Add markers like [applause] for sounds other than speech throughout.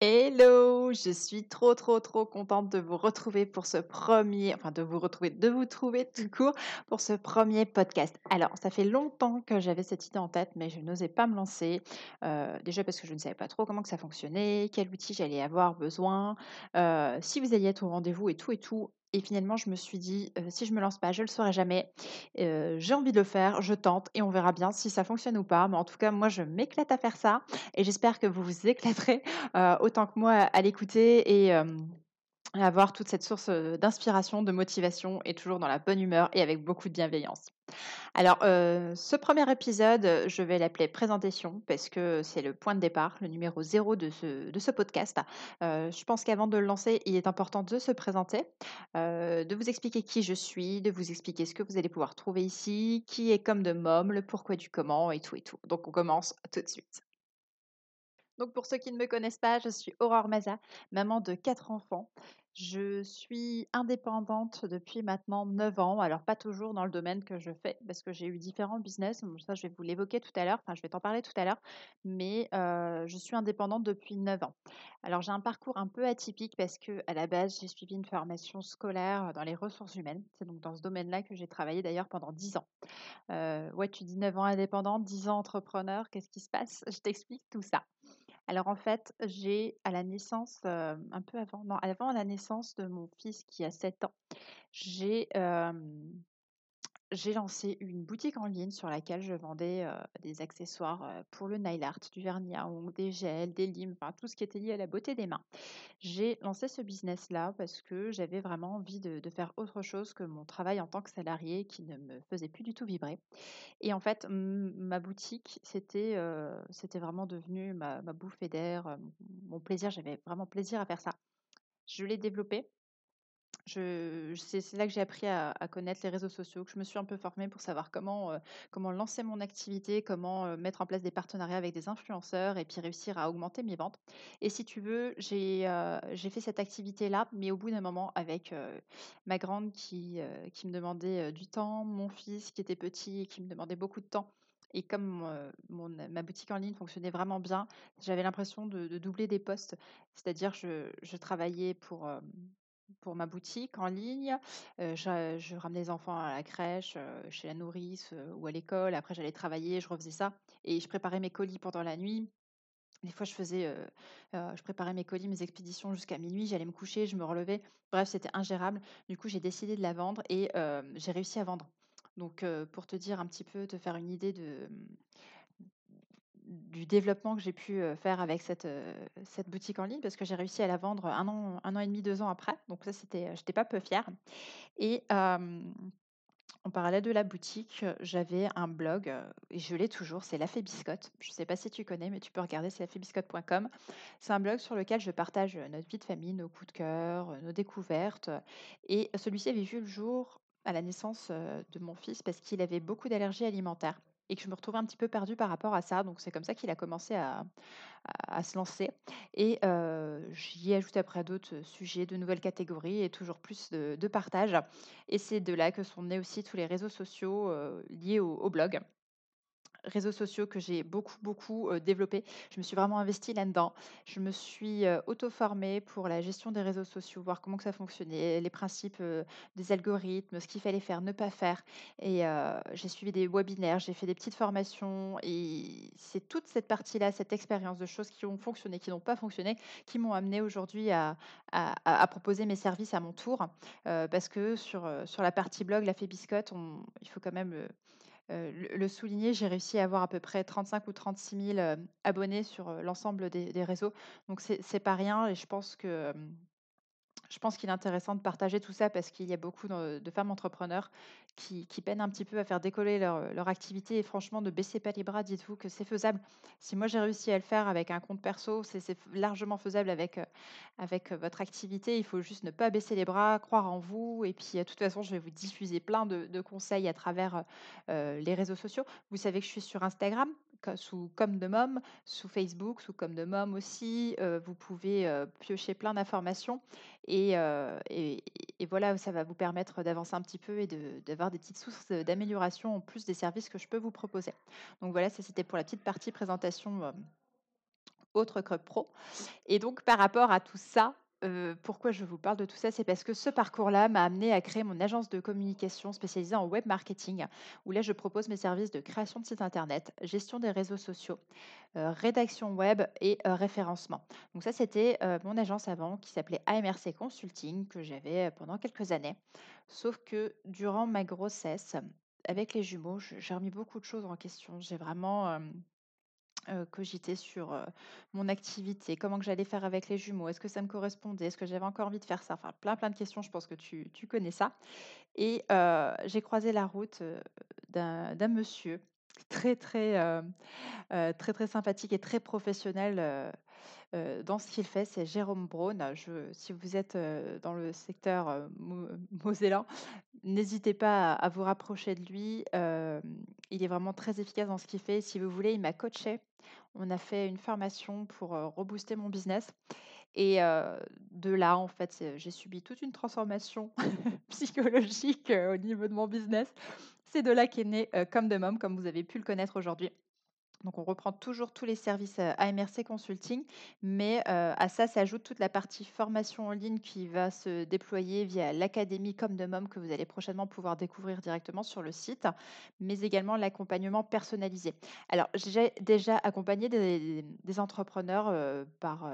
Hello, je suis trop trop trop contente de vous retrouver pour ce premier, enfin de vous retrouver, de vous trouver tout court pour ce premier podcast. Alors, ça fait longtemps que j'avais cette idée en tête, mais je n'osais pas me lancer. Euh, déjà parce que je ne savais pas trop comment que ça fonctionnait, quel outil j'allais avoir besoin, euh, si vous alliez être au rendez-vous et tout et tout. Et finalement, je me suis dit, si je me lance pas, je le saurai jamais. j'ai envie de le faire, je tente et on verra bien si ça fonctionne ou pas. Mais en tout cas, moi, je m'éclate à faire ça et j'espère que vous vous éclaterez autant que moi à l'écouter avoir toute cette source d'inspiration, de motivation et toujours dans la bonne humeur et avec beaucoup de bienveillance. Alors, ce premier épisode, je vais l'appeler présentation parce que c'est le point de départ, le numéro zéro de ce, de ce podcast. je pense qu'avant de le lancer, il est important de se présenter, de vous expliquer qui je suis, de vous expliquer ce que vous allez pouvoir trouver ici, qui est comme de mom, le pourquoi du comment et tout et tout. Donc, on commence tout de suite. Donc, pour ceux qui ne me connaissent pas, je suis Aurore Maza, maman de quatre enfants. Je suis indépendante depuis maintenant 9 ans. Alors, pas toujours dans le domaine que je fais, parce que j'ai eu différents business. Ça, je vais vous l'évoquer tout à l'heure. Enfin, je vais t'en parler tout à l'heure. Mais je suis indépendante depuis 9 ans. Alors, j'ai un parcours un peu atypique parce que à la base, j'ai suivi une formation scolaire dans les ressources humaines. C'est donc dans ce domaine-là que j'ai travaillé d'ailleurs pendant 10 ans. ouais, tu dis 9 ans indépendante, 10 ans entrepreneur. Qu'est-ce qui se passe? Je t'explique tout ça. Alors en fait, j'ai à la naissance, un peu avant, non, avant la naissance de mon fils qui a 7 ans, j'ai j'ai lancé une boutique en ligne sur laquelle je vendais des accessoires pour le nail art, du vernis à ongles, des gels, des limes, enfin tout ce qui était lié à la beauté des mains. J'ai lancé ce business-là parce que j'avais vraiment envie de, faire autre chose que mon travail en tant que salarié qui ne me faisait plus du tout vibrer. Et en fait, ma boutique, c'était vraiment devenu ma, ma bouffée d'air, mon plaisir. J'avais vraiment plaisir à faire ça. Je l'ai c'est là que j'ai appris à, connaître les réseaux sociaux, que je me suis un peu formée pour savoir comment, euh, comment lancer mon activité, comment euh, mettre en place des partenariats avec des influenceurs et puis réussir à augmenter mes ventes. Et si tu veux, j'ai euh, fait cette activité-là, mais au bout d'un moment, avec ma grande qui, qui me demandait du temps, mon fils qui était petit et qui me demandait beaucoup de temps. Et comme ma boutique en ligne fonctionnait vraiment bien, j'avais l'impression de, doubler des postes. C'est-à-dire, je, je travaillais pour, pour ma boutique en ligne. je, ramenais les enfants à la crèche, chez la nourrice ou à l'école. Après, j'allais travailler, je refaisais ça. Et je préparais mes colis pendant la nuit. Des fois, je faisais, je préparais mes colis, mes expéditions jusqu'à minuit. J'allais me coucher, je me relevais. Bref, c'était ingérable. Du coup, j'ai décidé de la vendre et j'ai réussi à vendre. Donc, pour te dire un petit peu, te faire une idée de, du développement que j'ai pu faire avec cette, cette boutique en ligne parce que j'ai réussi à la vendre un an, un an et demi, deux ans après. Donc ça, c'était, j'étais pas peu fière. Et en parallèle de la boutique, j'avais un blog et je l'ai toujours, c'est La Fée Biscotte. Je sais pas si tu connais, mais tu peux regarder, c'est lafébiscotte.com. C'est un blog sur lequel je partage notre vie de famille, nos coups de cœur, nos découvertes. Et celui-ci avait vu le jour à la naissance de mon fils parce qu'il avait beaucoup d'allergies alimentaires et que je me retrouvais un petit peu perdue par rapport à ça. Donc c'est comme ça qu'il a commencé à, se lancer. Et j'y ai ajouté après d'autres sujets, de nouvelles catégories et toujours plus de partage. Et c'est de là que sont nés aussi tous les réseaux sociaux liés au blog réseaux sociaux que j'ai beaucoup, beaucoup développé. Je me suis vraiment investie là-dedans. Je me suis auto-formée pour la gestion des réseaux sociaux, voir comment que ça fonctionnait, les principes des algorithmes, ce qu'il fallait faire, ne pas faire. Et j'ai suivi des webinaires, j'ai fait des petites formations. Et c'est toute cette partie-là, cette expérience de choses qui ont fonctionné, qui n'ont pas fonctionné, qui m'ont amené aujourd'hui à, proposer mes services à mon tour. parce que sur, sur la partie blog, la on, il faut quand même souligner, j'ai réussi à avoir à peu près 35 ou 36 000 abonnés sur l'ensemble des, réseaux. Donc, c'est pas rien et je pense que je pense qu'il est intéressant de partager tout ça parce qu'il y a beaucoup de, femmes entrepreneurs qui, peinent un petit peu à faire décoller leur, leur activité. Et franchement, ne baissez pas les bras, dites-vous que c'est faisable. Si moi j'ai réussi à le faire avec un compte perso, c'est largement faisable avec, euh, avec euh, votre activité. Il faut juste ne pas baisser les bras, croire en vous. Et puis, euh, de toute façon, je vais vous diffuser plein de, conseils à travers les réseaux sociaux. Vous savez que je suis sur Instagram sous Comme de Mom, sous Facebook, sous Comme de Mom aussi. Euh, vous pouvez euh, piocher plein d'informations. Et, euh, et- voilà, ça va vous permettre d'avancer un petit peu et de- d'avoir des petites sources d'amélioration en plus des services que je peux vous proposer. Donc voilà, ça c'était pour la petite partie présentation autre que pro. Et donc par rapport à tout ça, pourquoi je vous parle de tout ça? C'est parce que ce parcours-là m'a amené à créer mon agence de communication spécialisée en web marketing, où là je propose mes services de création de sites internet, gestion des réseaux sociaux, rédaction web et référencement. Donc ça, c'était mon agence avant qui s'appelait AMRC Consulting, que j'avais pendant quelques années. Sauf que durant ma grossesse, avec les jumeaux, j'ai remis beaucoup de choses en question. J'ai vraiment euh, cogité sur euh, mon activité, comment que j'allais faire avec les jumeaux, est-ce que ça me correspondait, est-ce que j'avais encore envie de faire ça, enfin plein plein de questions, je pense que tu, tu connais ça. Et euh, j'ai croisé la route euh, d'un monsieur très très euh, euh, très très sympathique et très professionnel euh, dans ce qu'il fait, c'est Jérôme Braun. Si vous êtes dans le secteur mo- mosellan, n'hésitez pas à, à vous rapprocher de lui. Il est vraiment très efficace dans ce qu'il fait. Si vous voulez, il m'a coaché. On a fait une formation pour rebooster mon business. Et de là, en fait, j'ai subi toute une transformation [laughs] psychologique au niveau de mon business. C'est de là qu'est né euh, Comme de Mom, comme vous avez pu le connaître aujourd'hui. Donc, on reprend toujours tous les services AMRC Consulting, mais à ça s'ajoute toute la partie formation en ligne qui va se déployer via l'académie Comme de Mom que vous allez prochainement pouvoir découvrir directement sur le site, mais également l'accompagnement personnalisé. Alors, j'ai déjà accompagné des, entrepreneurs par,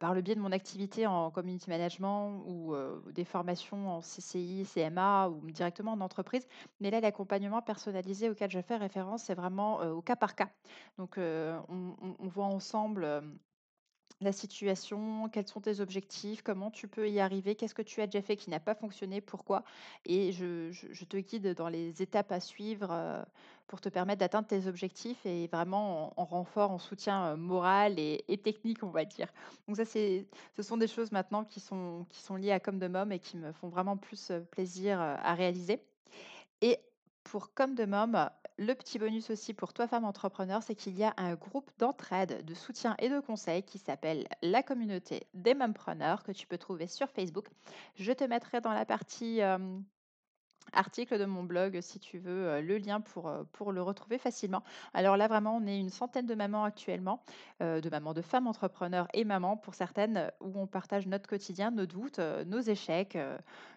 par le biais de mon activité en community management ou des formations en CCI, CMA ou directement en entreprise. Mais là, l'accompagnement personnalisé auquel je fais référence, c'est vraiment au cas par cas. Donc, on, voit ensemble la situation, quels sont tes objectifs, comment tu peux y arriver, qu'est-ce que tu as déjà fait qui n'a pas fonctionné, pourquoi? Et je, te guide dans les étapes à suivre pour te permettre d'atteindre tes objectifs et vraiment en, en renfort, en soutien moral et, technique, on va dire. Donc ça, c'est, ce sont des choses maintenant qui sont, qui sont liées à Comme de Mom et qui me font vraiment plus plaisir à réaliser. Et pour Comme de Mom, le petit bonus aussi pour toi, femme entrepreneur, c'est qu'il y a un groupe d'entraide, de soutien et de conseils qui s'appelle la communauté des mompreneurs que tu peux trouver sur Facebook. Je te mettrai dans la partie euh, article de mon blog si tu veux euh, le lien pour, euh, pour le retrouver facilement. Alors là, vraiment, on est une centaine de mamans actuellement, de mamans, de femmes entrepreneurs et mamans pour certaines, où on partage notre quotidien, nos doutes, nos échecs,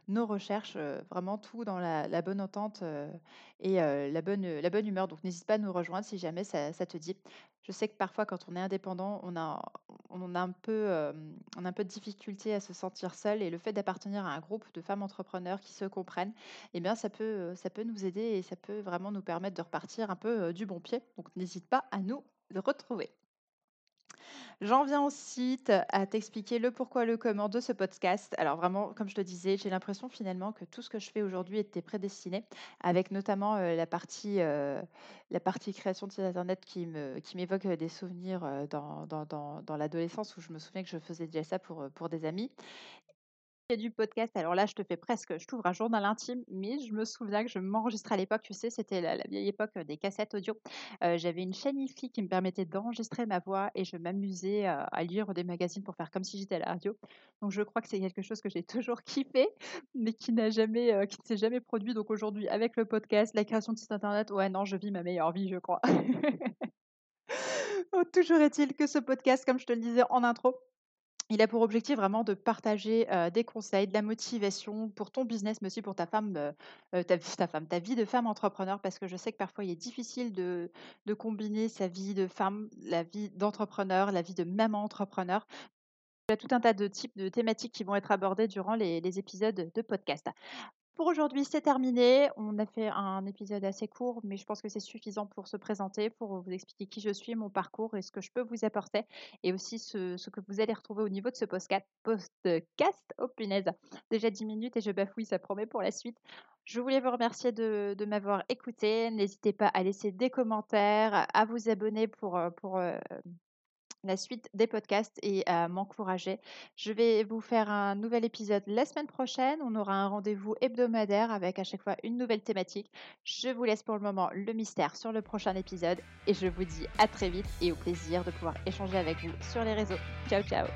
nos recherches, euh, vraiment tout dans la, bonne entente euh, et euh, la, bonne, humeur. Donc n'hésite pas à nous rejoindre si jamais ça, te dit. Je sais que parfois, quand on est indépendant, on a, on a un peu, on a un peu de difficulté à se sentir seul et le fait d'appartenir à un groupe de femmes entrepreneurs qui se comprennent, eh bien, ça peut, ça peut nous aider et ça peut vraiment nous permettre de repartir un peu du bon pied. Donc, n'hésite pas à nous retrouver. J'en viens ensuite à t'expliquer le pourquoi, le comment de ce podcast. Alors vraiment, comme je te disais, j'ai l'impression finalement que tout ce que je fais aujourd'hui était prédestiné, avec notamment euh, la, partie, euh, la partie création de site internet qui m'évoque euh, des souvenirs dans, l'adolescence où je me souviens que je faisais déjà ça pour, pour des amis du podcast, alors là, je te fais presque, je t'ouvre un journal intime, mais je me souviens que je m'enregistrais à l'époque, tu sais, c'était la, vieille époque euh, des cassettes audio. Euh, j'avais une chaîne IFI qui me permettait d'enregistrer ma voix et je m'amusais euh, à lire des magazines pour faire comme si j'étais à la radio. Donc je crois que c'est quelque chose que j'ai [laughs] toujours kiffé, mais qui n'a jamais, qui ne s'est jamais produit. Donc aujourd'hui, avec le podcast, la création de site internet, ouais, non, je vis ma meilleure vie, je crois. [laughs] Oh, toujours est-il que ce podcast, comme je te le disais en intro, il a pour objectif vraiment de partager des conseils, de la motivation pour ton business, mais aussi pour ta femme, ta, vie de femme entrepreneur, parce que je sais que parfois il est difficile de, combiner sa vie de femme, la vie d'entrepreneur, la vie de maman entrepreneur. Il y a tout un tas de types de thématiques qui vont être abordées durant les épisodes de podcast. Pour aujourd'hui, c'est terminé. On a fait un épisode assez court, mais je pense que c'est suffisant pour se présenter, pour vous expliquer qui je suis, mon parcours et ce que je peux vous apporter, et aussi ce, que vous allez retrouver au niveau de ce podcast. Oh punaise, déjà 10 minutes et je bafouille, ça promet pour la suite. Je voulais vous remercier de, m'avoir écouté. N'hésitez pas à laisser des commentaires, à vous abonner pour, pour euh, la suite des podcasts et à m'encourager. Je vais vous faire un nouvel épisode la semaine prochaine. On aura un rendez-vous hebdomadaire avec à chaque fois une nouvelle thématique. Je vous laisse pour le moment le mystère sur le prochain épisode et je vous dis à très vite et au plaisir de pouvoir échanger avec vous sur les réseaux. Ciao ciao